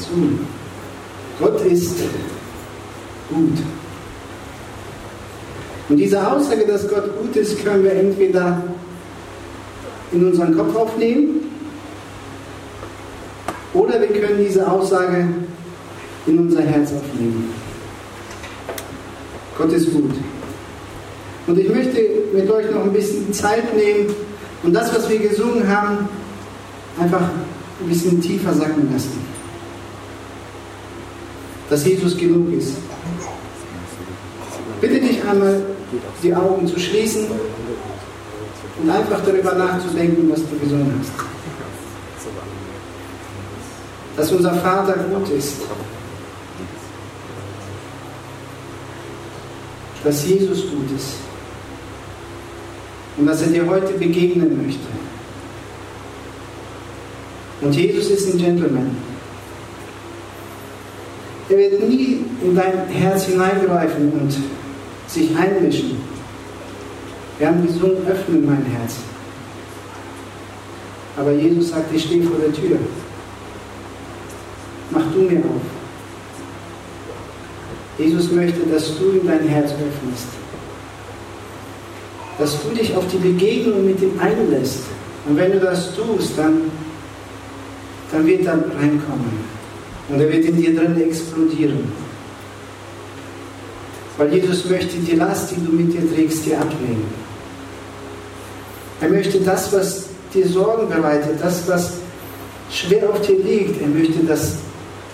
zu. Gott ist gut. Und diese Aussage, dass Gott gut ist, können wir entweder in unseren Kopf aufnehmen oder wir können diese Aussage in unser Herz aufnehmen. Gott ist gut. Und ich möchte mit euch noch ein bisschen Zeit nehmen und das, was wir gesungen haben, einfach ein bisschen tiefer sacken lassen. Dass Jesus genug ist. Bitte dich einmal, die Augen zu schließen und einfach darüber nachzudenken, was du gesungen hast. Dass unser Vater gut ist. Dass Jesus gut ist und dass er dir heute begegnen möchte. Und Jesus ist ein Gentleman. Er wird nie in dein Herz hineingreifen und sich einmischen. Wir haben gesungen, öffne mein Herz. Aber Jesus sagt, ich stehe vor der Tür. Mach du mir auf. Jesus möchte, dass du in dein Herz öffnest dass du dich auf die Begegnung mit ihm einlässt. Und wenn du das tust, dann, dann wird er reinkommen. Und er wird in dir drin explodieren. Weil Jesus möchte die Last, die du mit dir trägst, dir ablegen. Er möchte das, was dir Sorgen bereitet, das, was schwer auf dir liegt, er möchte das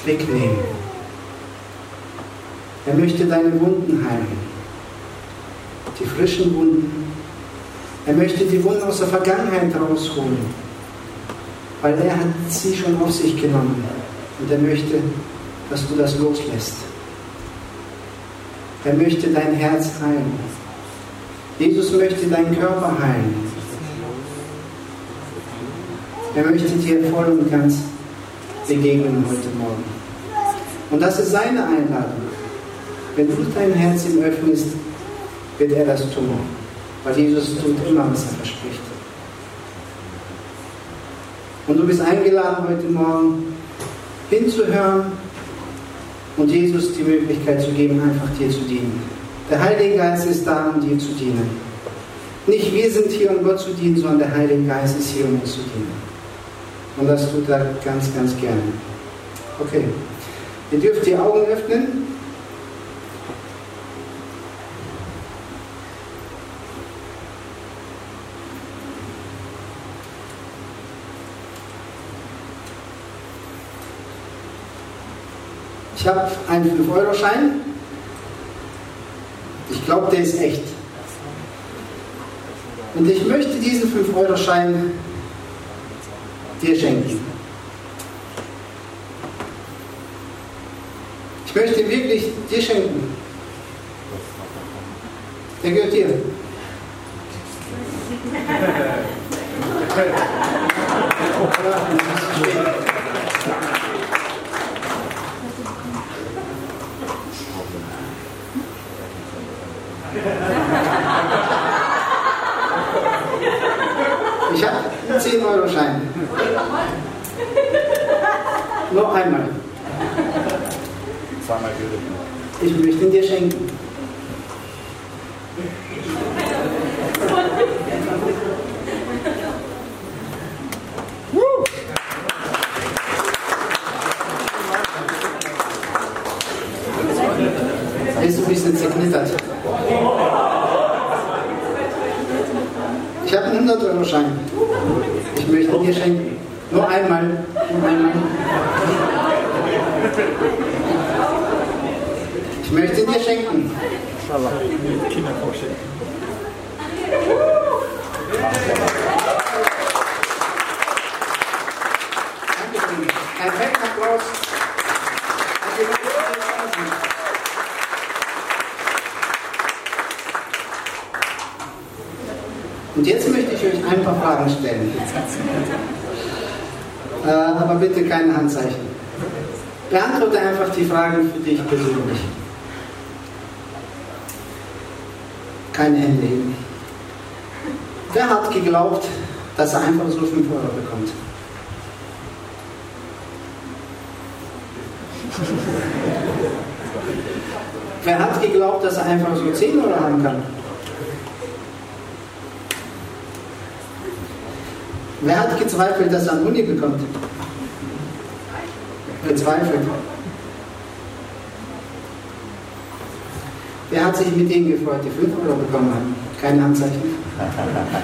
wegnehmen. Er möchte deine Wunden heilen. Die frischen Wunden, er möchte die Wunden aus der Vergangenheit rausholen, weil er hat sie schon auf sich genommen und er möchte, dass du das loslässt. Er möchte dein Herz heilen. Jesus möchte deinen Körper heilen. Er möchte dir voll und ganz begegnen heute Morgen. Und das ist seine Einladung. Wenn du dein Herz ihm öffnest, wird er das tun. Weil Jesus tut immer, was er verspricht. Und du bist eingeladen heute Morgen hinzuhören und Jesus die Möglichkeit zu geben, einfach dir zu dienen. Der Heilige Geist ist da, um dir zu dienen. Nicht wir sind hier, um Gott zu dienen, sondern der Heilige Geist ist hier, um uns zu dienen. Und das tut er ganz, ganz gerne. Okay. Ihr dürft die Augen öffnen. Ich habe einen 5-Euro-Schein. Ich glaube, der ist echt. Und ich möchte diesen 5-Euro-Schein dir schenken. Ich möchte ihn wirklich dir schenken. Der gehört dir. Ich habe einen 10-Euro-Schein. Nur einmal. Zweimal gültig. Ich möchte ihn dir schenken. Er ist ein bisschen zerknittert. Ich habe einen 100-Euro-Schein. Ich möchte dir schenken. Nur einmal. Ich möchte dir schenken. Kinder. Dankeschön. Ein fetten Applaus. Hat jemand Applaus? Und jetzt möchte ich euch ein paar Fragen stellen. Äh, aber bitte keine Handzeichen. Beantworte einfach die Fragen für dich persönlich. Keine Hände heben. Wer hat geglaubt, dass er einfach so 5 Euro bekommt? Wer hat geglaubt, dass er einfach so 10 Euro haben kann? Wer hat gezweifelt, dass er einen Uni bekommt? Bezweifelt. Wer hat sich mit denen gefreut, die 5 Euro bekommen haben? Keine Handzeichen.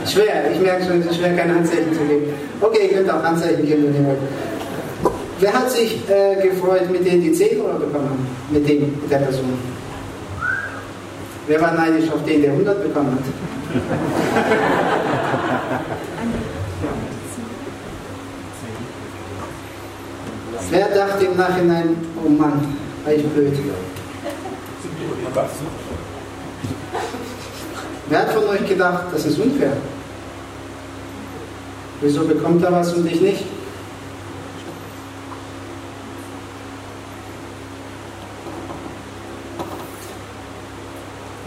Schwer, ich merke schon, es ist schwer, keine Handzeichen zu geben. Okay, ihr könnt auch Handzeichen geben, wenn ihr wollt. Wer hat sich äh, gefreut mit denen, die 10 Euro bekommen haben? Mit dem, mit der Person? Wer war neidisch auf den, der 100 bekommen hat? Wer dachte im Nachhinein, oh Mann, war ich blöd? Wer hat von euch gedacht, das ist unfair? Wieso bekommt er was und ich nicht?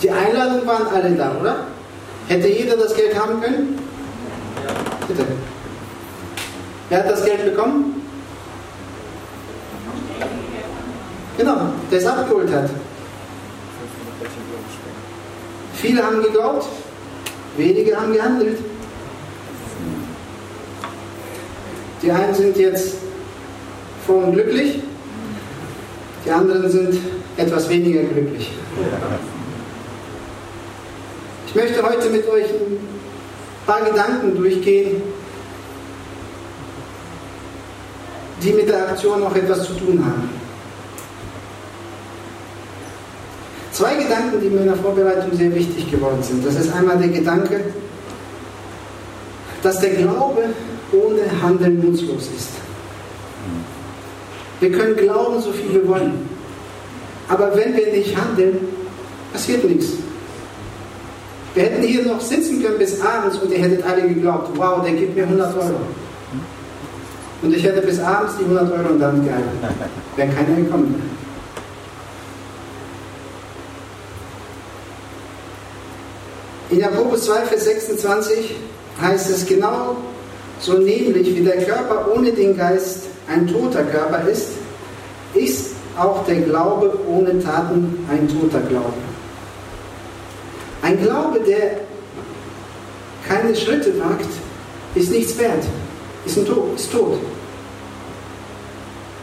Die Einladungen waren alle da, oder? Hätte jeder das Geld haben können? Bitte. Wer hat das Geld bekommen? Genau, der es abgeholt hat. Viele haben geglaubt, wenige haben gehandelt. Die einen sind jetzt froh und glücklich, die anderen sind etwas weniger glücklich. Ich möchte heute mit euch ein paar Gedanken durchgehen, die mit der Aktion noch etwas zu tun haben. Zwei Gedanken, die mir in der Vorbereitung sehr wichtig geworden sind. Das ist einmal der Gedanke, dass der Glaube ohne Handeln nutzlos ist. Wir können glauben, so viel wir wollen. Aber wenn wir nicht handeln, passiert nichts. Wir hätten hier noch sitzen können bis abends und ihr hättet alle geglaubt, wow, der gibt mir 100 Euro. Und ich hätte bis abends die 100 Euro und dann gehalten. Wäre keiner gekommen. In Jakobus 2, Vers 26 heißt es genau so nämlich, wie der Körper ohne den Geist ein toter Körper ist, ist auch der Glaube ohne Taten ein toter Glaube. Ein Glaube, der keine Schritte wagt, ist nichts wert, ist, ein Tod, ist tot.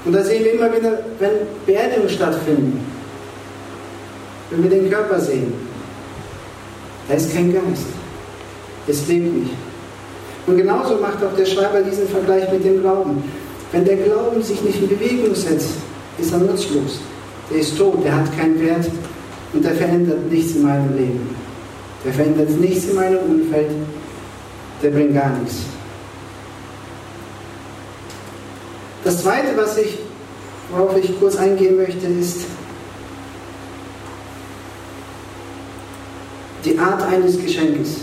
Und da sehen wir immer wieder, wenn Beerdigungen stattfinden, wenn wir den Körper sehen, da ist kein Geist. Es lebt nicht. Und genauso macht auch der Schreiber diesen Vergleich mit dem Glauben. Wenn der Glauben sich nicht in Bewegung setzt, ist er nutzlos. Der ist tot, der hat keinen Wert und der verändert nichts in meinem Leben. Der verändert nichts in meinem Umfeld, der bringt gar nichts. Das Zweite, was ich, worauf ich kurz eingehen möchte, ist, die Art eines Geschenkes.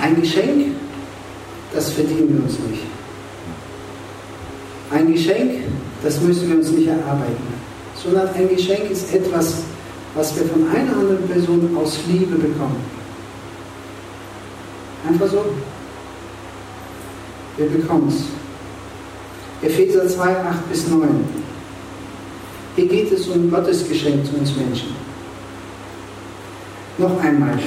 Ein Geschenk, das verdienen wir uns nicht. Ein Geschenk, das müssen wir uns nicht erarbeiten, sondern ein Geschenk ist etwas, was wir von einer anderen Person aus Liebe bekommen. Einfach so. Wir bekommen es. Epheser 2, 8 bis 9. Hier geht es um Gottes Geschenk zu uns Menschen. Noch einmal,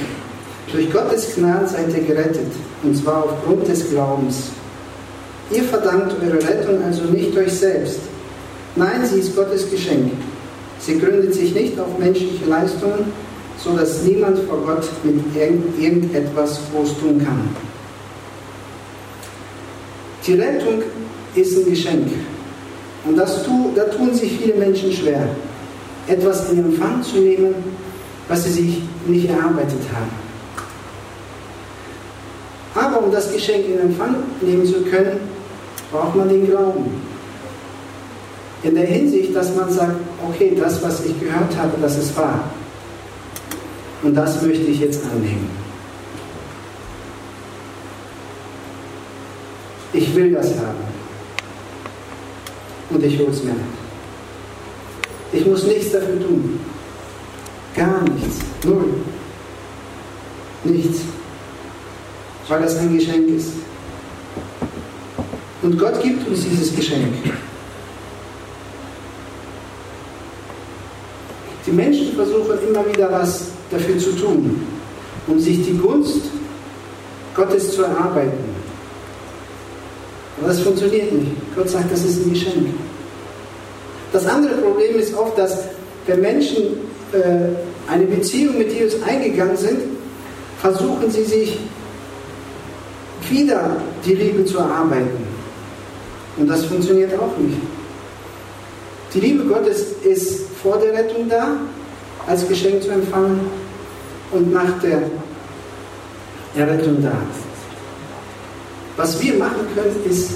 durch Gottes Gnade seid ihr gerettet, und zwar aufgrund des Glaubens. Ihr verdankt eure Rettung also nicht euch selbst. Nein, sie ist Gottes Geschenk. Sie gründet sich nicht auf menschliche Leistungen, so dass niemand vor Gott mit irgendetwas groß tun kann. Die Rettung ist ein Geschenk. Und das tu, da tun sich viele Menschen schwer, etwas in Empfang zu nehmen, was sie sich nicht erarbeitet haben. Aber um das Geschenk in Empfang nehmen zu können, braucht man den Glauben. In der Hinsicht, dass man sagt, okay, das, was ich gehört habe, das ist wahr. Und das möchte ich jetzt annehmen. Ich will das haben. Und ich hole es mir. Ich muss nichts dafür tun. Gar nichts. Null. Nichts. Weil das ein Geschenk ist. Und Gott gibt uns dieses Geschenk. Die Menschen versuchen immer wieder was dafür zu tun, um sich die Gunst Gottes zu erarbeiten. Aber das funktioniert nicht. Gott sagt, das ist ein Geschenk. Das andere Problem ist oft, dass wenn Menschen äh, eine Beziehung mit Jesus eingegangen sind, versuchen sie sich wieder die Liebe zu erarbeiten. Und das funktioniert auch nicht. Die Liebe Gottes ist vor der Rettung da, als Geschenk zu empfangen und nach der Errettung da. Was wir machen können, ist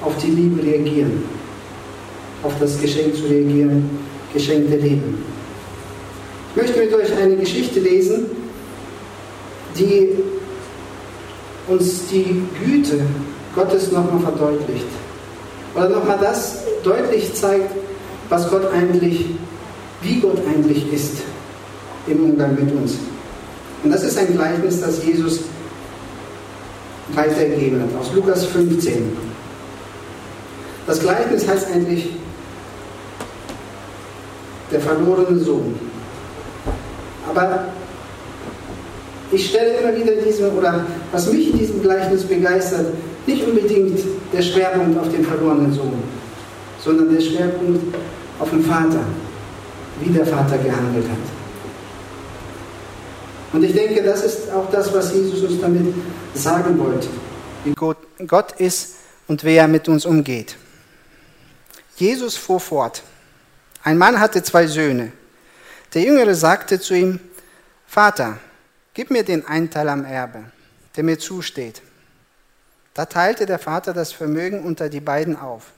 auf die Liebe reagieren, auf das Geschenk zu reagieren, Geschenk der Liebe. Ich möchte mit euch eine Geschichte lesen, die uns die Güte Gottes nochmal verdeutlicht. Oder nochmal das deutlich zeigt, was Gott eigentlich, wie Gott eigentlich ist im Umgang mit uns. Und das ist ein Gleichnis, das Jesus weitergegeben hat, aus Lukas 15. Das Gleichnis heißt eigentlich der verlorene Sohn. Aber ich stelle immer wieder diesen, oder was mich in diesem Gleichnis begeistert, nicht unbedingt der Schwerpunkt auf den verlorenen Sohn, sondern der Schwerpunkt auf den Vater, wie der Vater gehandelt hat. Und ich denke, das ist auch das, was Jesus uns damit sagen wollte, wie Gott ist und wie er mit uns umgeht. Jesus fuhr fort. Ein Mann hatte zwei Söhne. Der Jüngere sagte zu ihm, Vater, gib mir den Einteil am Erbe, der mir zusteht. Da teilte der Vater das Vermögen unter die beiden auf.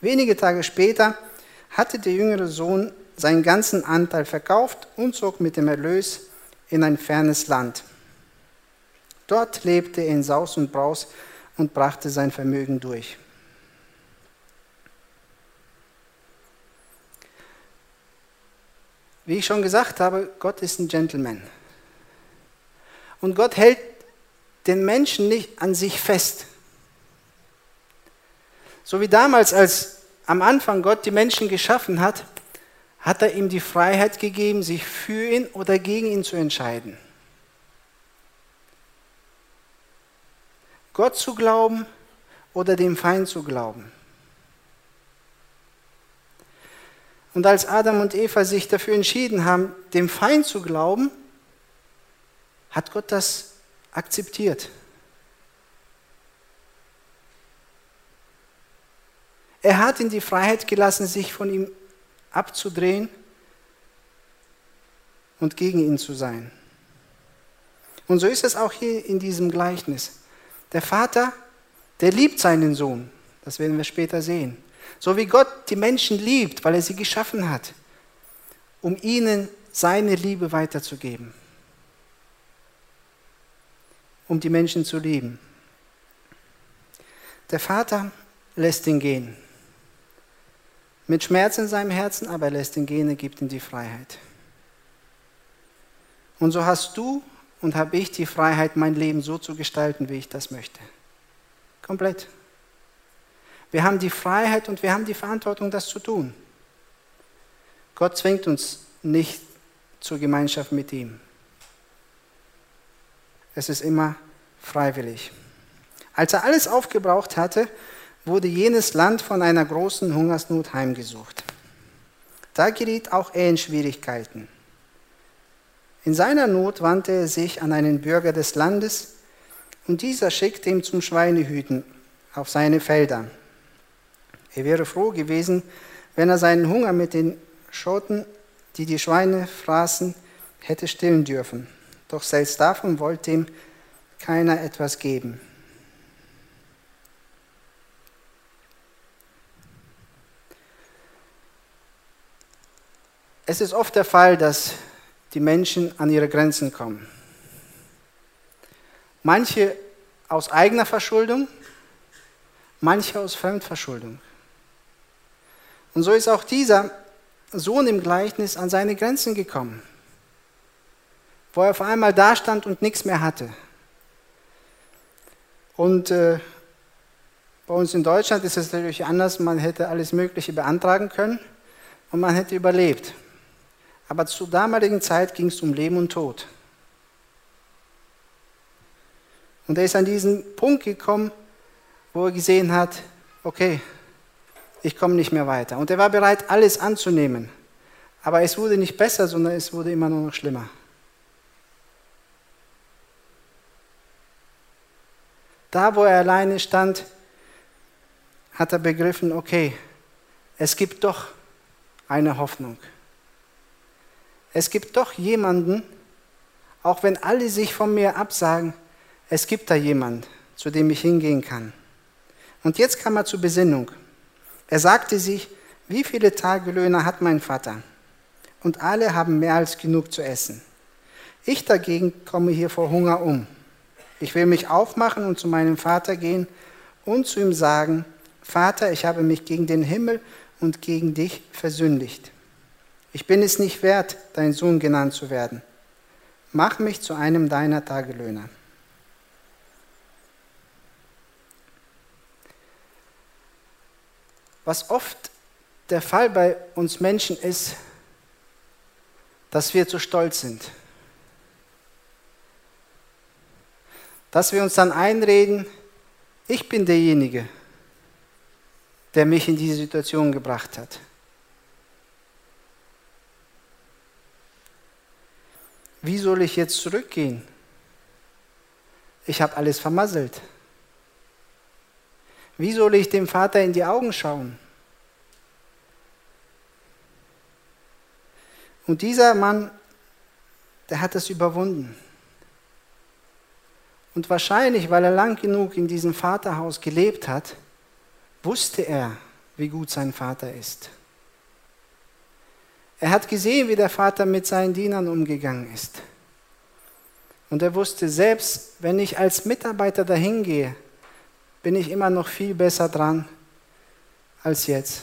Wenige Tage später hatte der jüngere Sohn seinen ganzen Anteil verkauft und zog mit dem Erlös in ein fernes Land. Dort lebte er in Saus und Braus und brachte sein Vermögen durch. Wie ich schon gesagt habe, Gott ist ein Gentleman. Und Gott hält den Menschen nicht an sich fest. So wie damals, als am Anfang Gott die Menschen geschaffen hat, hat er ihm die Freiheit gegeben, sich für ihn oder gegen ihn zu entscheiden. Gott zu glauben oder dem Feind zu glauben. Und als Adam und Eva sich dafür entschieden haben, dem Feind zu glauben, hat Gott das akzeptiert. Er hat ihnen die Freiheit gelassen, sich von ihm abzudrehen und gegen ihn zu sein. Und so ist es auch hier in diesem Gleichnis. Der Vater, der liebt seinen Sohn. Das werden wir später sehen. So wie Gott die Menschen liebt, weil er sie geschaffen hat, um ihnen seine Liebe weiterzugeben. Um die Menschen zu lieben. Der Vater lässt ihn gehen. Mit Schmerz in seinem Herzen, aber er lässt ihn gehen, er gibt ihm die Freiheit. Und so hast du und habe ich die Freiheit, mein Leben so zu gestalten, wie ich das möchte. Komplett. Wir haben die Freiheit und wir haben die Verantwortung, das zu tun. Gott zwingt uns nicht zur Gemeinschaft mit ihm. Es ist immer freiwillig. Als er alles aufgebraucht hatte, wurde jenes Land von einer großen Hungersnot heimgesucht. Da geriet auch er in Schwierigkeiten. In seiner Not wandte er sich an einen Bürger des Landes und dieser schickte ihn zum Schweinehüten auf seine Felder. Er wäre froh gewesen, wenn er seinen Hunger mit den Schoten, die die Schweine fraßen, hätte stillen dürfen. Doch selbst davon wollte ihm keiner etwas geben. Es ist oft der Fall, dass die Menschen an ihre Grenzen kommen. Manche aus eigener Verschuldung, manche aus Fremdverschuldung. Und so ist auch dieser Sohn im Gleichnis an seine Grenzen gekommen, wo er auf einmal da stand und nichts mehr hatte. Und äh, Bei uns in Deutschland ist es natürlich anders. Man hätte alles Mögliche beantragen können und man hätte überlebt. Aber zur damaligen Zeit ging es um Leben und Tod. Und er ist an diesen Punkt gekommen, wo er gesehen hat, okay, ich komme nicht mehr weiter. Und er war bereit, alles anzunehmen. Aber es wurde nicht besser, sondern es wurde immer nur noch schlimmer. Da, wo er alleine stand, hat er begriffen, okay, es gibt doch eine Hoffnung. Es gibt doch jemanden, auch wenn alle sich von mir absagen, es gibt da jemanden, zu dem ich hingehen kann. Und jetzt kam er zur Besinnung. Er sagte sich, wie viele Tagelöhner hat mein Vater? Und alle haben mehr als genug zu essen. Ich dagegen komme hier vor Hunger um. Ich will mich aufmachen und zu meinem Vater gehen und zu ihm sagen, Vater, ich habe mich gegen den Himmel und gegen dich versündigt. Ich bin es nicht wert, dein Sohn genannt zu werden. Mach mich zu einem deiner Tagelöhner. Was oft der Fall bei uns Menschen ist, dass wir zu stolz sind. Dass wir uns dann einreden, ich bin derjenige, der mich in diese Situation gebracht hat. Wie soll ich jetzt zurückgehen? Ich habe alles vermasselt. Wie soll ich dem Vater in die Augen schauen? Und dieser Mann, der hat es überwunden. Und wahrscheinlich, weil er lang genug in diesem Vaterhaus gelebt hat, wusste er, wie gut sein Vater ist. Er hat gesehen, wie der Vater mit seinen Dienern umgegangen ist. Und er wusste, selbst wenn ich als Mitarbeiter dahin gehe, bin ich immer noch viel besser dran als jetzt.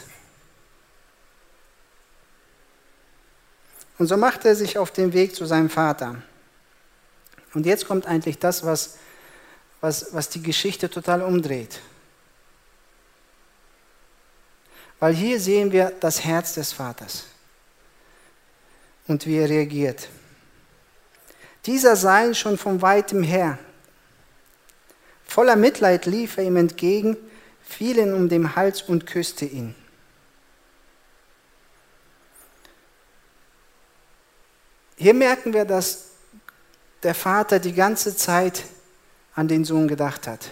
Und so macht er sich auf den Weg zu seinem Vater. Und jetzt kommt eigentlich das, was, was, was die Geschichte total umdreht. Weil hier sehen wir das Herz des Vaters und wie er reagiert. Dieser sah ihn schon von weitem her. Voller Mitleid lief er ihm entgegen, fiel ihn um den Hals und küsste ihn. Hier merken wir, dass der Vater die ganze Zeit an den Sohn gedacht hat.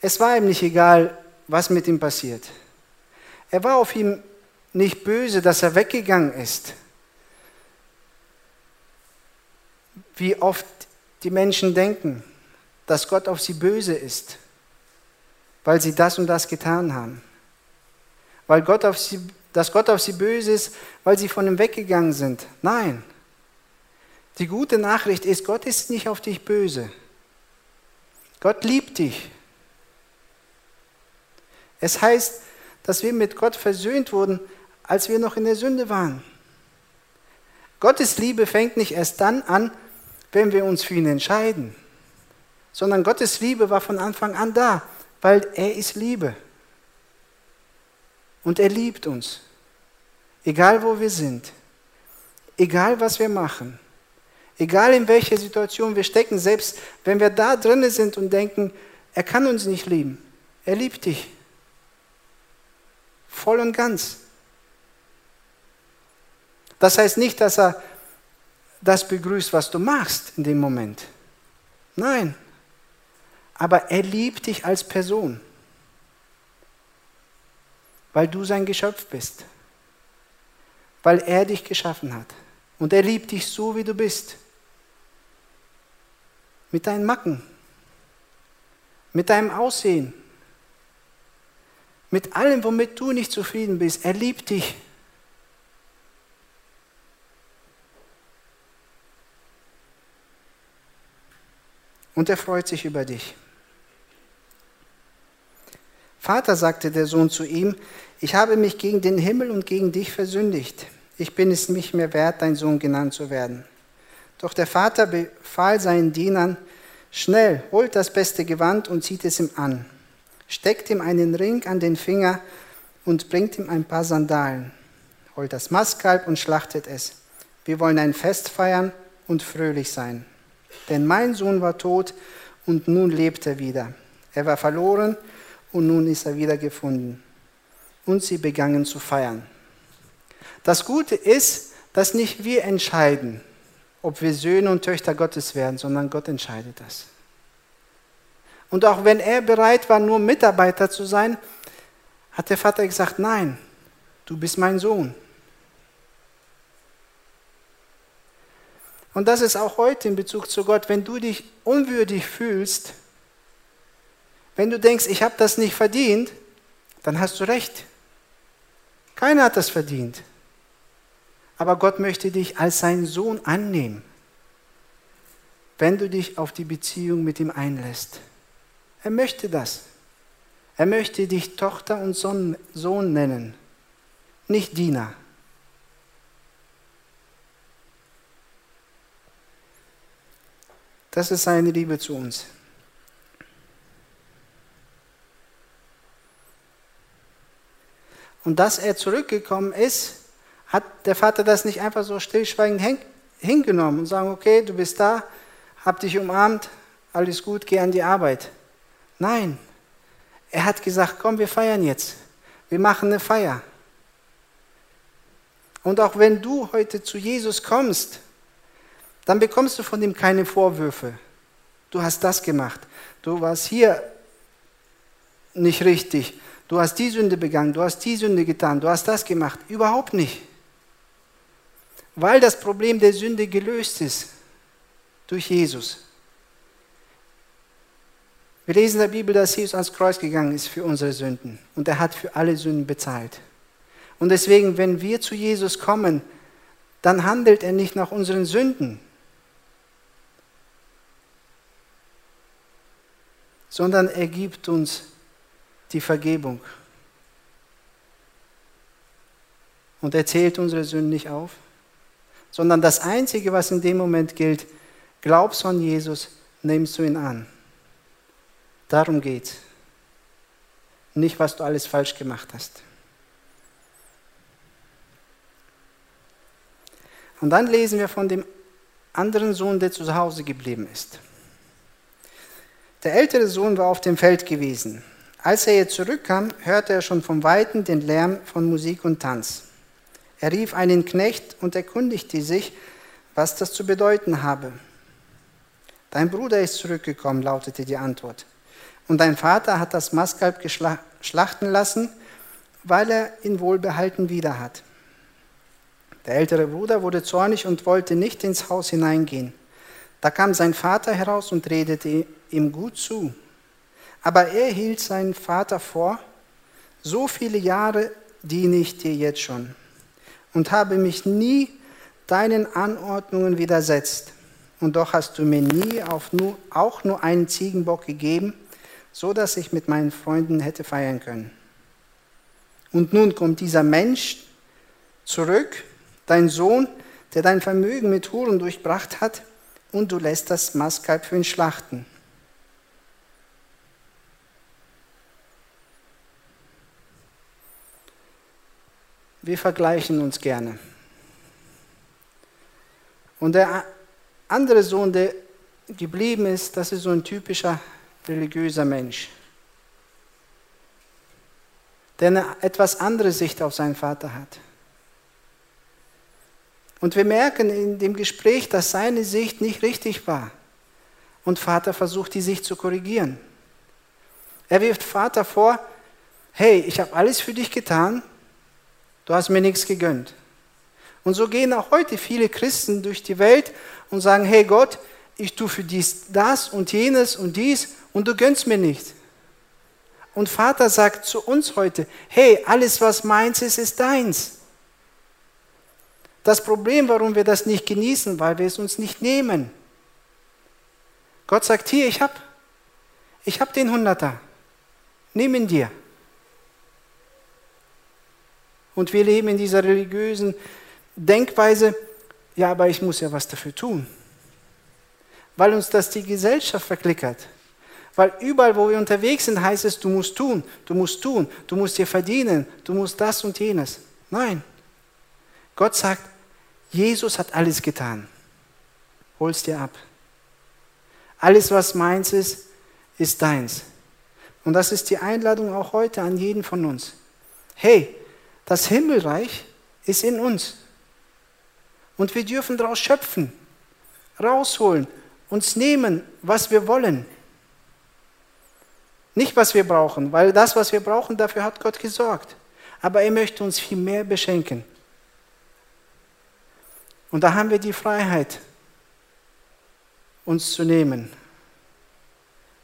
Es war ihm nicht egal, was mit ihm passiert. Er war auf ihm nicht böse, dass er weggegangen ist. Wie oft die Menschen denken, dass Gott auf sie böse ist, weil sie das und das getan haben. Weil Gott auf sie dass Gott auf sie böse ist, weil sie von ihm weggegangen sind. Nein. Die gute Nachricht ist, Gott ist nicht auf dich böse. Gott liebt dich. Es heißt, dass wir mit Gott versöhnt wurden, als wir noch in der Sünde waren. Gottes Liebe fängt nicht erst dann an, wenn wir uns für ihn entscheiden, sondern Gottes Liebe war von Anfang an da, weil er ist Liebe. Und er liebt uns. Egal wo wir sind, egal was wir machen, egal in welcher Situation wir stecken, selbst wenn wir da drinnen sind und denken, er kann uns nicht lieben, er liebt dich. Voll und ganz. Das heißt nicht, dass er das begrüßt, was du machst in dem Moment. Nein. Aber er liebt dich als Person, weil du sein Geschöpf bist weil er dich geschaffen hat. Und er liebt dich so, wie du bist. Mit deinen Macken, mit deinem Aussehen, mit allem, womit du nicht zufrieden bist. Er liebt dich. Und er freut sich über dich. Vater, sagte der Sohn zu ihm, ich habe mich gegen den Himmel und gegen dich versündigt ich bin es nicht mehr wert, dein Sohn genannt zu werden. Doch der Vater befahl seinen Dienern, Schnell, holt das beste Gewand und zieht es ihm an. Steckt ihm einen Ring an den Finger und bringt ihm ein paar Sandalen. Holt das Mastkalb und schlachtet es. Wir wollen ein Fest feiern und fröhlich sein. Denn mein Sohn war tot und nun lebt er wieder. Er war verloren und nun ist er wieder gefunden. Und sie begannen zu feiern. Das Gute ist, dass nicht wir entscheiden, ob wir Söhne und Töchter Gottes werden, sondern Gott entscheidet das. Und auch wenn er bereit war, nur Mitarbeiter zu sein, hat der Vater gesagt, nein, du bist mein Sohn. Und das ist auch heute in Bezug zu Gott, wenn du dich unwürdig fühlst, wenn du denkst, ich habe das nicht verdient, dann hast du recht. Keiner hat das verdient. Aber Gott möchte dich als sein Sohn annehmen, wenn du dich auf die Beziehung mit ihm einlässt. Er möchte das. Er möchte dich Tochter und Sohn nennen, nicht Diener. Das ist seine Liebe zu uns. Und dass er zurückgekommen ist, hat der Vater das nicht einfach so stillschweigend hingenommen und sagen, okay, du bist da, hab dich umarmt, alles gut, geh an die Arbeit. Nein, er hat gesagt, komm, wir feiern jetzt. Wir machen eine Feier. Und auch wenn du heute zu Jesus kommst, dann bekommst du von ihm keine Vorwürfe. Du hast das gemacht. Du warst hier nicht richtig. Du hast die Sünde begangen. Du hast die Sünde getan. Du hast das gemacht. Überhaupt nicht. Weil das Problem der Sünde gelöst ist durch Jesus. Wir lesen in der Bibel, dass Jesus ans Kreuz gegangen ist für unsere Sünden und er hat für alle Sünden bezahlt. Und deswegen, wenn wir zu Jesus kommen, dann handelt er nicht nach unseren Sünden, sondern er gibt uns die Vergebung. Und er zählt unsere Sünden nicht auf, sondern das Einzige, was in dem Moment gilt, glaubst du an Jesus, nimmst du ihn an. Darum geht es. Nicht, was du alles falsch gemacht hast. Und dann lesen wir von dem anderen Sohn, der zu Hause geblieben ist. Der ältere Sohn war auf dem Feld gewesen. Als er jetzt zurückkam, hörte er schon vom Weiten den Lärm von Musik und Tanz. Er rief einen Knecht und erkundigte sich, was das zu bedeuten habe. Dein Bruder ist zurückgekommen, lautete die Antwort. Und dein Vater hat das Mastkalb schlachten lassen, weil er ihn wohlbehalten wieder hat. Der ältere Bruder wurde zornig und wollte nicht ins Haus hineingehen. Da kam sein Vater heraus und redete ihm gut zu. Aber er hielt seinen Vater vor, so viele Jahre diene ich dir jetzt schon und habe mich nie deinen Anordnungen widersetzt. Und doch hast du mir nie nur, auch nur einen Ziegenbock gegeben, so dass ich mit meinen Freunden hätte feiern können. Und nun kommt dieser Mensch zurück, dein Sohn, der dein Vermögen mit Huren durchbracht hat, und du lässt das Mastkalb für ihn schlachten. Wir vergleichen uns gerne. Und der andere Sohn, der geblieben ist, das ist so ein typischer religiöser Mensch, der eine etwas andere Sicht auf seinen Vater hat. Und wir merken in dem Gespräch, dass seine Sicht nicht richtig war. Und Vater versucht, die Sicht zu korrigieren. Er wirft Vater vor, hey, ich habe alles für dich getan, du hast mir nichts gegönnt. Und so gehen auch heute viele Christen durch die Welt und sagen, hey Gott, ich tue für dies das und jenes und dies und du gönnst mir nicht. Und Vater sagt zu uns heute, hey, alles was meins ist, ist deins. Das Problem, warum wir das nicht genießen, weil wir es uns nicht nehmen. Gott sagt, hier, ich habe ich hab den Hunderter, nimm ihn dir. Und wir leben in dieser religiösen Denkweise, ja, aber ich muss ja was dafür tun. weil uns das die Gesellschaft verklickert. Weil überall, wo wir unterwegs sind, heißt es, du musst tun, du musst tun, du musst dir verdienen, du musst das und jenes. Nein. Gott sagt, Jesus hat alles getan. Hol's dir ab. Alles, was meins ist, ist deins. Und das ist die Einladung auch heute an jeden von uns. Hey, das Himmelreich ist in uns. Und wir dürfen daraus schöpfen, rausholen, uns nehmen, was wir wollen. Nicht, was wir brauchen, weil das, was wir brauchen, dafür hat Gott gesorgt. Aber er möchte uns viel mehr beschenken. Und da haben wir die Freiheit, uns zu nehmen.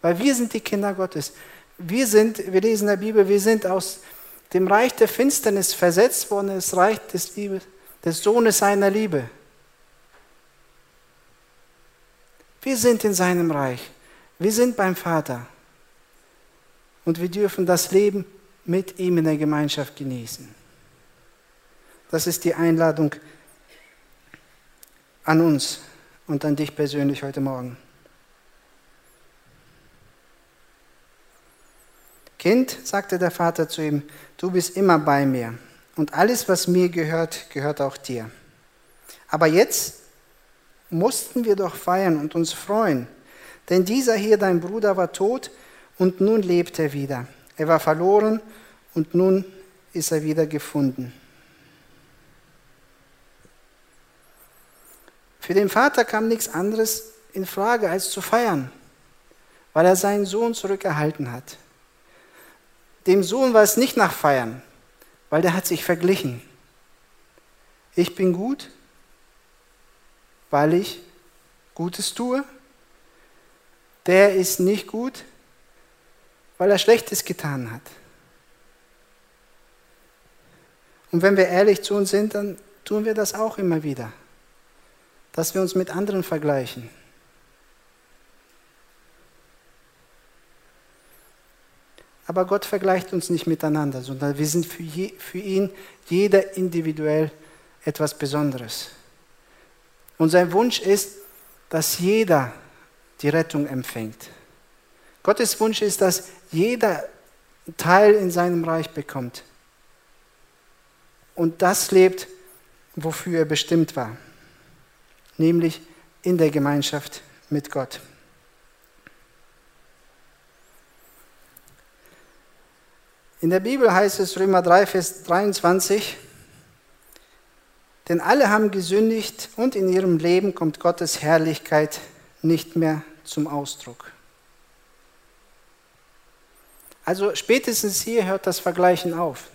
Weil wir sind die Kinder Gottes. Wir sind, wir lesen in der Bibel, wir sind aus dem Reich der Finsternis versetzt worden, das Reich des, Liebe, des Sohnes seiner Liebe. Wir sind in seinem Reich. Wir sind beim Vater. Und wir dürfen das Leben mit ihm in der Gemeinschaft genießen. Das ist die Einladung an uns und an dich persönlich heute Morgen. Kind, sagte der Vater zu ihm, du bist immer bei mir und alles, was mir gehört, gehört auch dir. Aber jetzt mussten wir doch feiern und uns freuen, denn dieser hier, dein Bruder, war tot und nun lebt er wieder. Er war verloren und nun ist er wieder gefunden. Für den Vater kam nichts anderes in Frage, als zu feiern, weil er seinen Sohn zurückerhalten hat. Dem Sohn war es nicht nach Feiern, weil der hat sich verglichen. Ich bin gut, weil ich Gutes tue. Der ist nicht gut, weil er Schlechtes getan hat. Und wenn wir ehrlich zu uns sind, dann tun wir das auch immer wieder, dass wir uns mit anderen vergleichen. Aber Gott vergleicht uns nicht miteinander, sondern wir sind für, je, für ihn jeder individuell etwas Besonderes. Und sein Wunsch ist, dass jeder die Rettung empfängt. Gottes Wunsch ist, dass jeder Teil in seinem Reich bekommt und das lebt, wofür er bestimmt war, nämlich in der Gemeinschaft mit Gott. In der Bibel heißt es Römer 3, Vers 23, denn alle haben gesündigt und in ihrem Leben kommt Gottes Herrlichkeit nicht mehr zum Ausdruck. Also spätestens hier hört das Vergleichen auf.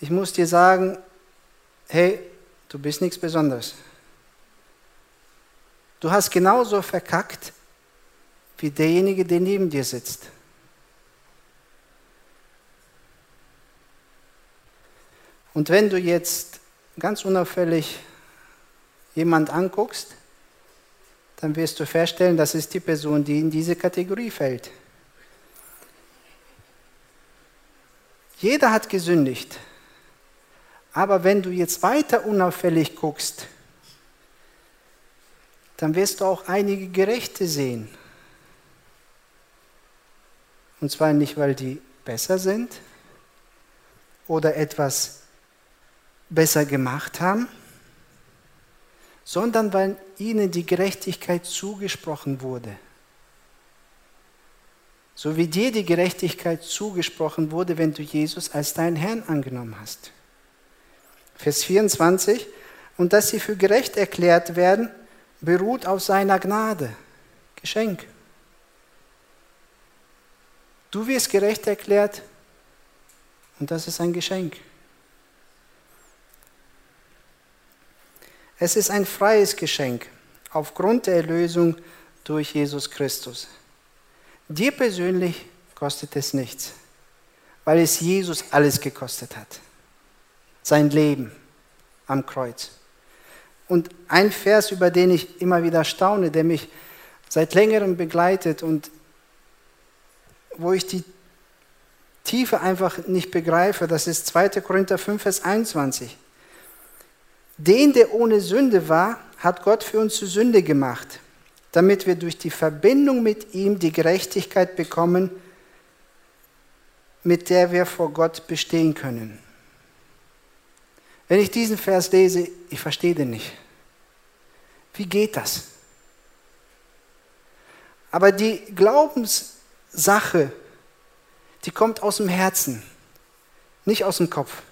Ich muss dir sagen, hey, du bist nichts Besonderes. Du hast genauso verkackt wie derjenige, der neben dir sitzt. Und wenn du jetzt ganz unauffällig jemand anguckst, dann wirst du feststellen, das ist die Person, die in diese Kategorie fällt. Jeder hat gesündigt. Aber wenn du jetzt weiter unauffällig guckst, dann wirst du auch einige Gerechte sehen. Und zwar nicht, weil die besser sind oder etwas besser gemacht haben, sondern weil ihnen die Gerechtigkeit zugesprochen wurde. So wie dir die Gerechtigkeit zugesprochen wurde, wenn du Jesus als deinen Herrn angenommen hast. Vers 24, und dass sie für gerecht erklärt werden, beruht auf seiner Gnade. Geschenk. Du wirst gerecht erklärt und das ist ein Geschenk. Es ist ein freies Geschenk aufgrund der Erlösung durch Jesus Christus. Dir persönlich kostet es nichts, weil es Jesus alles gekostet hat. Sein Leben am Kreuz. Und ein Vers, über den ich immer wieder staune, der mich seit längerem begleitet und wo ich die Tiefe einfach nicht begreife, das ist 2. Korinther 5, Vers 21. Den, der ohne Sünde war, hat Gott für uns zu Sünde gemacht, damit wir durch die Verbindung mit ihm die Gerechtigkeit bekommen, mit der wir vor Gott bestehen können. Wenn ich diesen Vers lese, ich verstehe den nicht. Wie geht das? Aber die Glaubenssache, die kommt aus dem Herzen, nicht aus dem Kopf.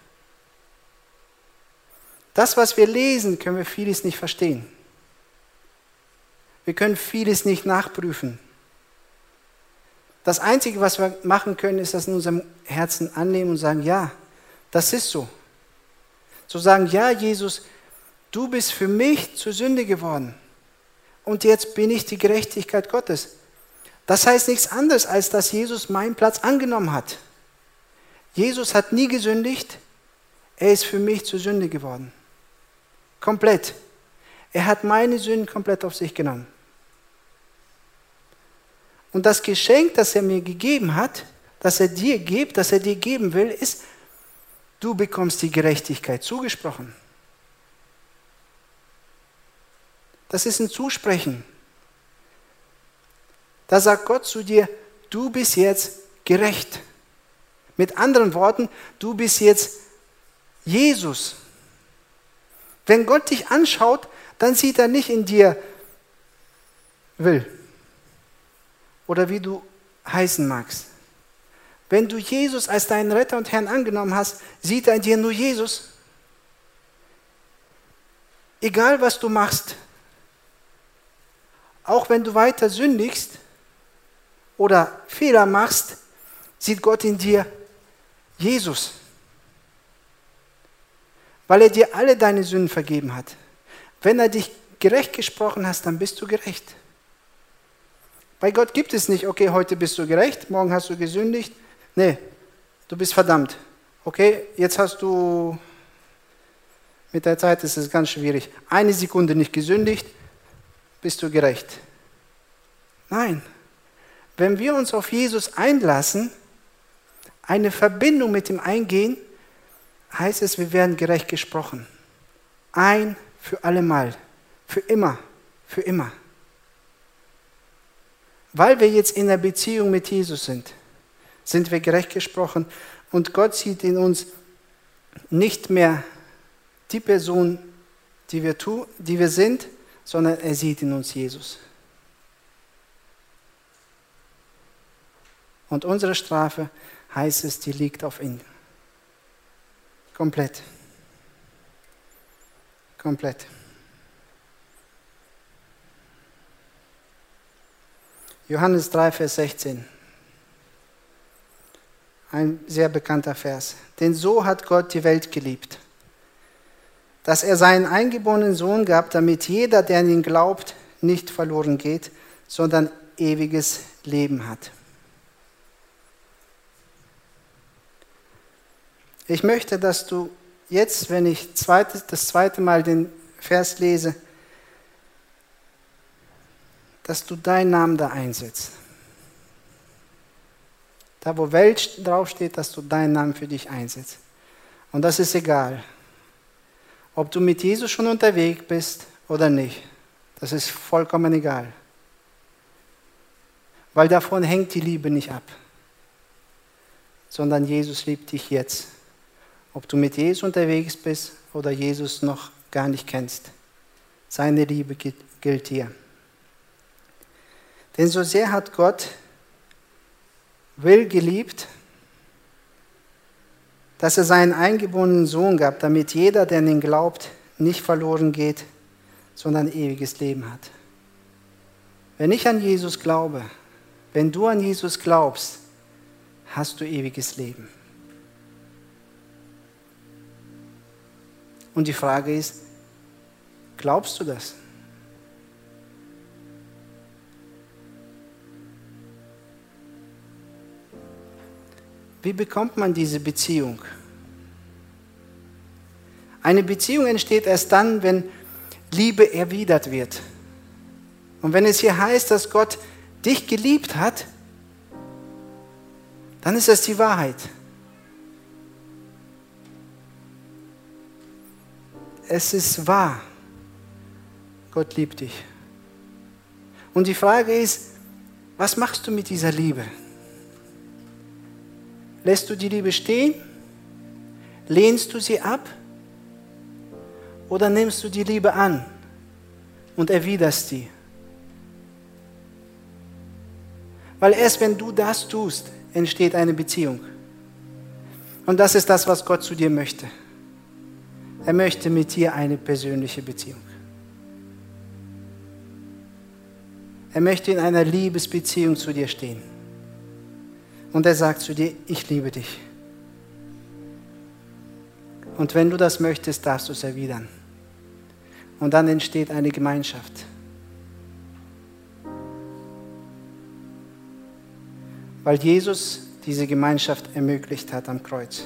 Das, was wir lesen, können wir vieles nicht verstehen. Wir können vieles nicht nachprüfen. Das Einzige, was wir machen können, ist das in unserem Herzen annehmen und sagen, ja, das ist so. Zu sagen, ja, Jesus, du bist für mich zur Sünde geworden. Und jetzt bin ich die Gerechtigkeit Gottes. Das heißt nichts anderes, als dass Jesus meinen Platz angenommen hat. Jesus hat nie gesündigt, er ist für mich zur Sünde geworden. Komplett. Er hat meine Sünden komplett auf sich genommen. Und das Geschenk, das er mir gegeben hat, das er dir gibt, das er dir geben will, ist, du bekommst die Gerechtigkeit zugesprochen. Das ist ein Zusprechen. Da sagt Gott zu dir, du bist jetzt gerecht. Mit anderen Worten, du bist jetzt Jesus. Wenn Gott dich anschaut, dann sieht er nicht in dir will oder wie du heißen magst. Wenn du Jesus als deinen Retter und Herrn angenommen hast, sieht er in dir nur Jesus. Egal was du machst, auch wenn du weiter sündigst oder Fehler machst, sieht Gott in dir Jesus weil er dir alle deine Sünden vergeben hat. Wenn er dich gerecht gesprochen hat, dann bist du gerecht. Bei Gott gibt es nicht, okay, heute bist du gerecht, morgen hast du gesündigt. Nee, du bist verdammt. Okay, jetzt hast du, mit der Zeit ist es ganz schwierig, eine Sekunde nicht gesündigt, bist du gerecht. Nein, wenn wir uns auf Jesus einlassen, eine Verbindung mit ihm eingehen, heißt es, wir werden gerecht gesprochen. Ein für allemal. Für immer. Für immer. Weil wir jetzt in der Beziehung mit Jesus sind, sind wir gerecht gesprochen und Gott sieht in uns nicht mehr die Person, die wir, tu, die wir sind, sondern er sieht in uns Jesus. Und unsere Strafe, heißt es, die liegt auf ihm. Komplett. Komplett. Johannes 3, Vers 16. Ein sehr bekannter Vers. Denn so hat Gott die Welt geliebt, dass er seinen eingeborenen Sohn gab, damit jeder, der an ihn glaubt, nicht verloren geht, sondern ewiges Leben hat. Ich möchte, dass du jetzt, wenn ich das zweite Mal den Vers lese, dass du deinen Namen da einsetzt. Da, wo Welt draufsteht, dass du deinen Namen für dich einsetzt. Und das ist egal. Ob du mit Jesus schon unterwegs bist oder nicht. Das ist vollkommen egal. Weil davon hängt die Liebe nicht ab. Sondern Jesus liebt dich jetzt. Ob du mit Jesus unterwegs bist oder Jesus noch gar nicht kennst. Seine Liebe gilt dir. Denn so sehr hat Gott will geliebt, dass er seinen eingeborenen Sohn gab, damit jeder, der an ihn glaubt, nicht verloren geht, sondern ewiges Leben hat. Wenn ich an Jesus glaube, wenn du an Jesus glaubst, hast du ewiges Leben. Und die Frage ist, glaubst du das? Wie bekommt man diese Beziehung? Eine Beziehung entsteht erst dann, wenn Liebe erwidert wird. Und wenn es hier heißt, dass Gott dich geliebt hat, dann ist das die Wahrheit. Es ist wahr. Gott liebt dich. Und die Frage ist, was machst du mit dieser Liebe? Lässt du die Liebe stehen? Lehnst du sie ab? Oder nimmst du die Liebe an und erwiderst sie? Weil erst wenn du das tust, entsteht eine Beziehung. Und das ist das, was Gott zu dir möchte. Er möchte mit dir eine persönliche Beziehung. Er möchte in einer Liebesbeziehung zu dir stehen. Und er sagt zu dir, ich liebe dich. Und wenn du das möchtest, darfst du es erwidern. Und dann entsteht eine Gemeinschaft. Weil Jesus diese Gemeinschaft ermöglicht hat am Kreuz.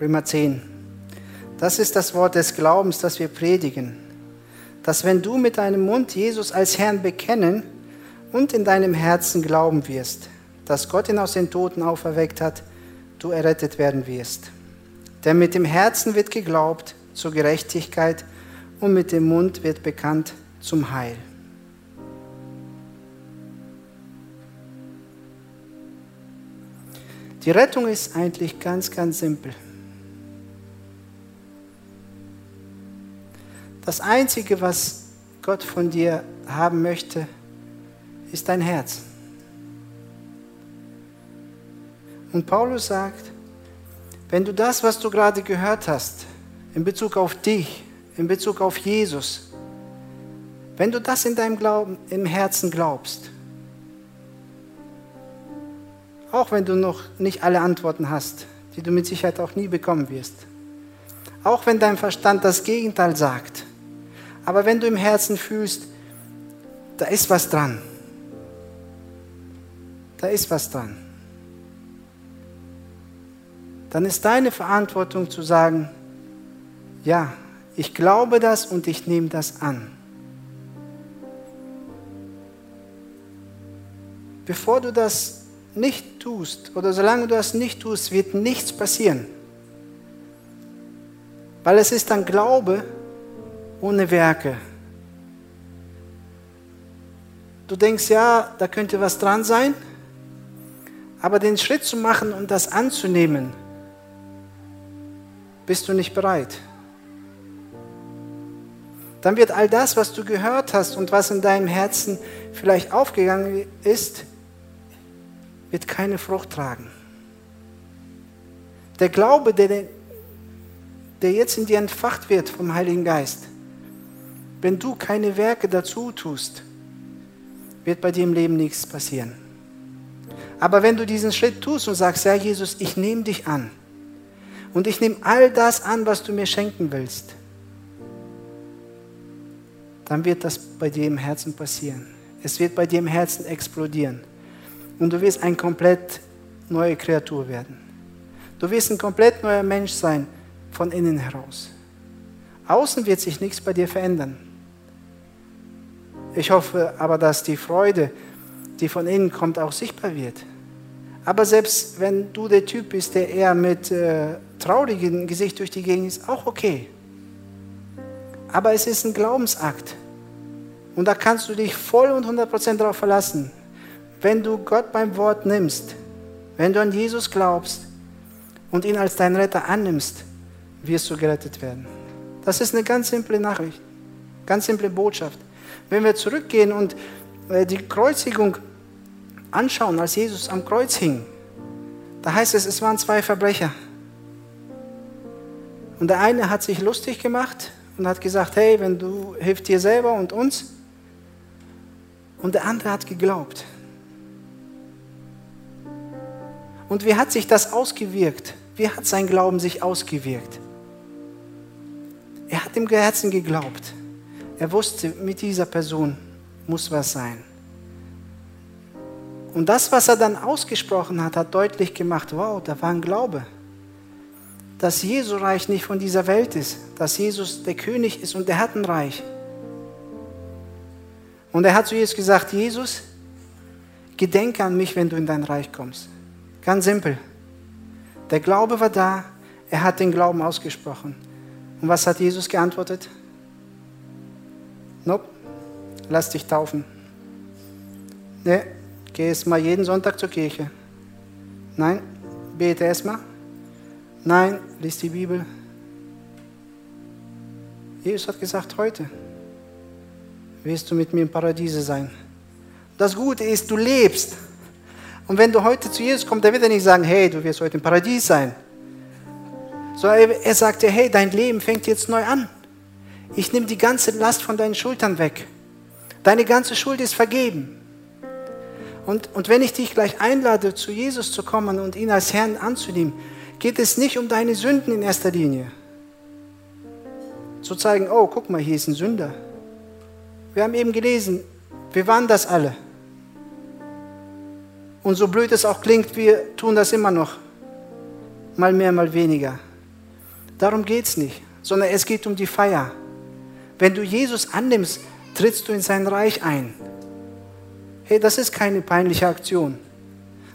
Römer 10. Das ist das Wort des Glaubens, das wir predigen. Dass wenn du mit deinem Mund Jesus als Herrn bekennen und in deinem Herzen glauben wirst, dass Gott ihn aus den Toten auferweckt hat, du errettet werden wirst. Denn mit dem Herzen wird geglaubt zur Gerechtigkeit und mit dem Mund wird bekannt zum Heil. Die Rettung ist eigentlich ganz, ganz simpel. Das Einzige, was Gott von dir haben möchte, ist dein Herz. Und Paulus sagt, wenn du das, was du gerade gehört hast, in Bezug auf dich, in Bezug auf Jesus, wenn du das in deinem Glauben, im Herzen glaubst, auch wenn du noch nicht alle Antworten hast, die du mit Sicherheit auch nie bekommen wirst, auch wenn dein Verstand das Gegenteil sagt, aber wenn du im Herzen fühlst, da ist was dran. Da ist was dran. Dann ist deine Verantwortung zu sagen, ja, ich glaube das und ich nehme das an. Bevor du das nicht tust oder solange du das nicht tust, wird nichts passieren. Weil es ist dann Glaube, ohne Werke. Du denkst, ja, da könnte was dran sein, aber den Schritt zu machen und das anzunehmen, bist du nicht bereit. Dann wird all das, was du gehört hast und was in deinem Herzen vielleicht aufgegangen ist, wird keine Frucht tragen. Der Glaube, der, der jetzt in dir entfacht wird vom Heiligen Geist, wenn du keine Werke dazu tust, wird bei dir im Leben nichts passieren. Aber wenn du diesen Schritt tust und sagst, ja Jesus, ich nehme dich an und ich nehme all das an, was du mir schenken willst, dann wird das bei dir im Herzen passieren. Es wird bei dir im Herzen explodieren. Und du wirst eine komplett neue Kreatur werden. Du wirst ein komplett neuer Mensch sein von innen heraus. Außen wird sich nichts bei dir verändern. Ich hoffe aber, dass die Freude, die von innen kommt, auch sichtbar wird. Aber selbst wenn du der Typ bist, der eher mit äh, traurigem Gesicht durch die Gegend ist, auch okay. Aber es ist ein Glaubensakt. Und da kannst du dich voll und 100% darauf verlassen. Wenn du Gott beim Wort nimmst, wenn du an Jesus glaubst und ihn als deinen Retter annimmst, wirst du gerettet werden. Das ist eine ganz simple Nachricht, ganz simple Botschaft. Wenn wir zurückgehen und äh, die Kreuzigung anschauen, als Jesus am Kreuz hing, da heißt es, es waren zwei Verbrecher. Und der eine hat sich lustig gemacht und hat gesagt, hey, wenn du hilfst dir selber und uns. Und der andere hat geglaubt. Und wie hat sich das ausgewirkt? Wie hat sein Glauben sich ausgewirkt? Er hat im Herzen geglaubt. Er wusste, mit dieser Person muss was sein. Und das, was er dann ausgesprochen hat, hat deutlich gemacht, wow, da war ein Glaube. Dass Jesu Reich nicht von dieser Welt ist, dass Jesus der König ist und er hat ein Reich. Und er hat zu Jesus gesagt, Jesus, gedenke an mich, wenn du in dein Reich kommst. Ganz simpel. Der Glaube war da, Er hat den Glauben ausgesprochen. Und was hat Jesus geantwortet? Nope, lass dich taufen. Ne, geh erst mal jeden Sonntag zur Kirche. Nein, bete erstmal. Nein, lies die Bibel. Jesus hat gesagt, heute wirst du mit mir im Paradiese sein. Das Gute ist, du lebst. Und wenn du heute zu Jesus kommst, dann wird er nicht sagen, hey, du wirst heute im Paradies sein. Sondern er sagt dir, hey, dein Leben fängt jetzt neu an. Ich nehme die ganze Last von deinen Schultern weg. Deine ganze Schuld ist vergeben. Und, und wenn ich dich gleich einlade, zu Jesus zu kommen und ihn als Herrn anzunehmen, geht es nicht um deine Sünden in erster Linie. Zu zeigen, oh, guck mal, hier ist ein Sünder. Wir haben eben gelesen, wir waren das alle. Und so blöd es auch klingt, wir tun das immer noch. Mal mehr, mal weniger. Darum geht es nicht, sondern es geht um die Feier. Wenn du Jesus annimmst, trittst du in sein Reich ein. Hey, das ist keine peinliche Aktion.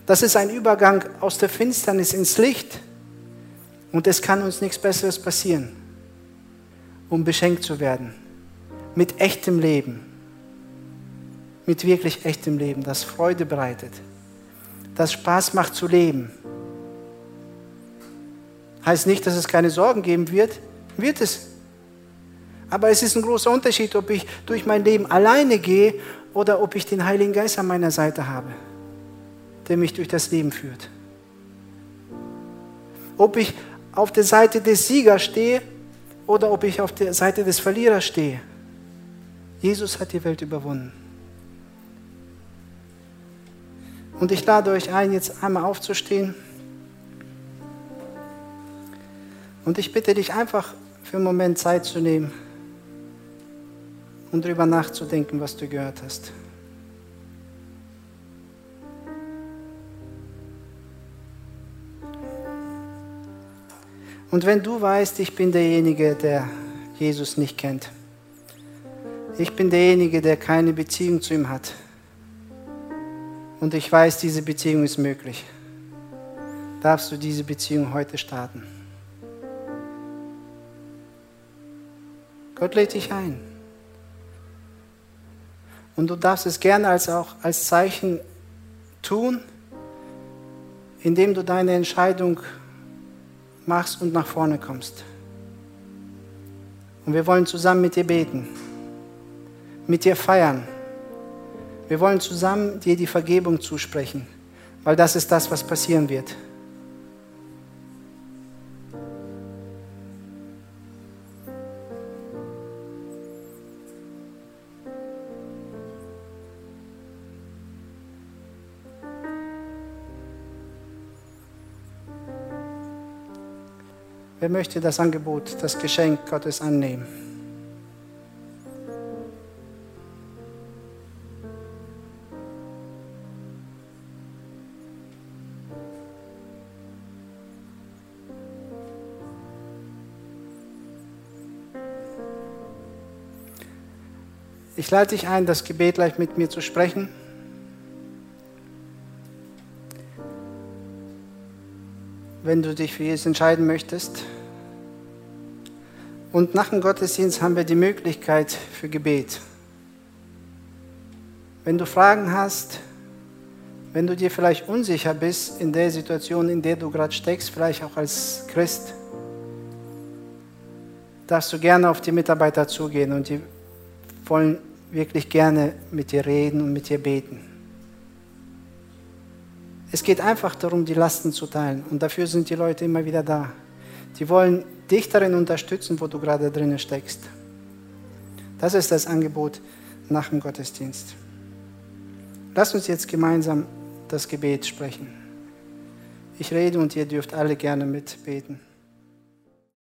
Das ist ein Übergang aus der Finsternis ins Licht. Und es kann uns nichts Besseres passieren, um beschenkt zu werden. Mit echtem Leben. Mit wirklich echtem Leben, das Freude bereitet. Das Spaß macht zu leben. Heißt nicht, dass es keine Sorgen geben wird. Wird es. Aber es ist ein großer Unterschied, ob ich durch mein Leben alleine gehe oder ob ich den Heiligen Geist an meiner Seite habe, der mich durch das Leben führt. Ob ich auf der Seite des Siegers stehe oder ob ich auf der Seite des Verlierers stehe. Jesus hat die Welt überwunden. Und ich lade euch ein, jetzt einmal aufzustehen. Und ich bitte dich einfach für einen Moment Zeit zu nehmen und darüber nachzudenken, was du gehört hast. Und wenn du weißt, ich bin derjenige, der Jesus nicht kennt, ich bin derjenige, der keine Beziehung zu ihm hat, und ich weiß, diese Beziehung ist möglich, darfst du diese Beziehung heute starten. Gott lädt dich ein. Und du darfst es gerne als auch als Zeichen tun, indem du deine Entscheidung machst und nach vorne kommst. Und wir wollen zusammen mit dir beten, mit dir feiern. Wir wollen zusammen dir die Vergebung zusprechen, weil das ist das, was passieren wird. Wer möchte das Angebot, das Geschenk Gottes annehmen? Ich lade dich ein, das Gebet gleich mit mir zu sprechen. Wenn du dich für Jesus entscheiden möchtest. Und nach dem Gottesdienst haben wir die Möglichkeit für Gebet. Wenn du Fragen hast, wenn du dir vielleicht unsicher bist in der Situation, in der du gerade steckst, vielleicht auch als Christ, darfst du gerne auf die Mitarbeiter zugehen und die wollen wirklich gerne mit dir reden und mit dir beten. Es geht einfach darum, die Lasten zu teilen. Und dafür sind die Leute immer wieder da. Die wollen dich darin unterstützen, wo du gerade drinnen steckst. Das ist das Angebot nach dem Gottesdienst. Lass uns jetzt gemeinsam das Gebet sprechen. Ich rede und ihr dürft alle gerne mitbeten.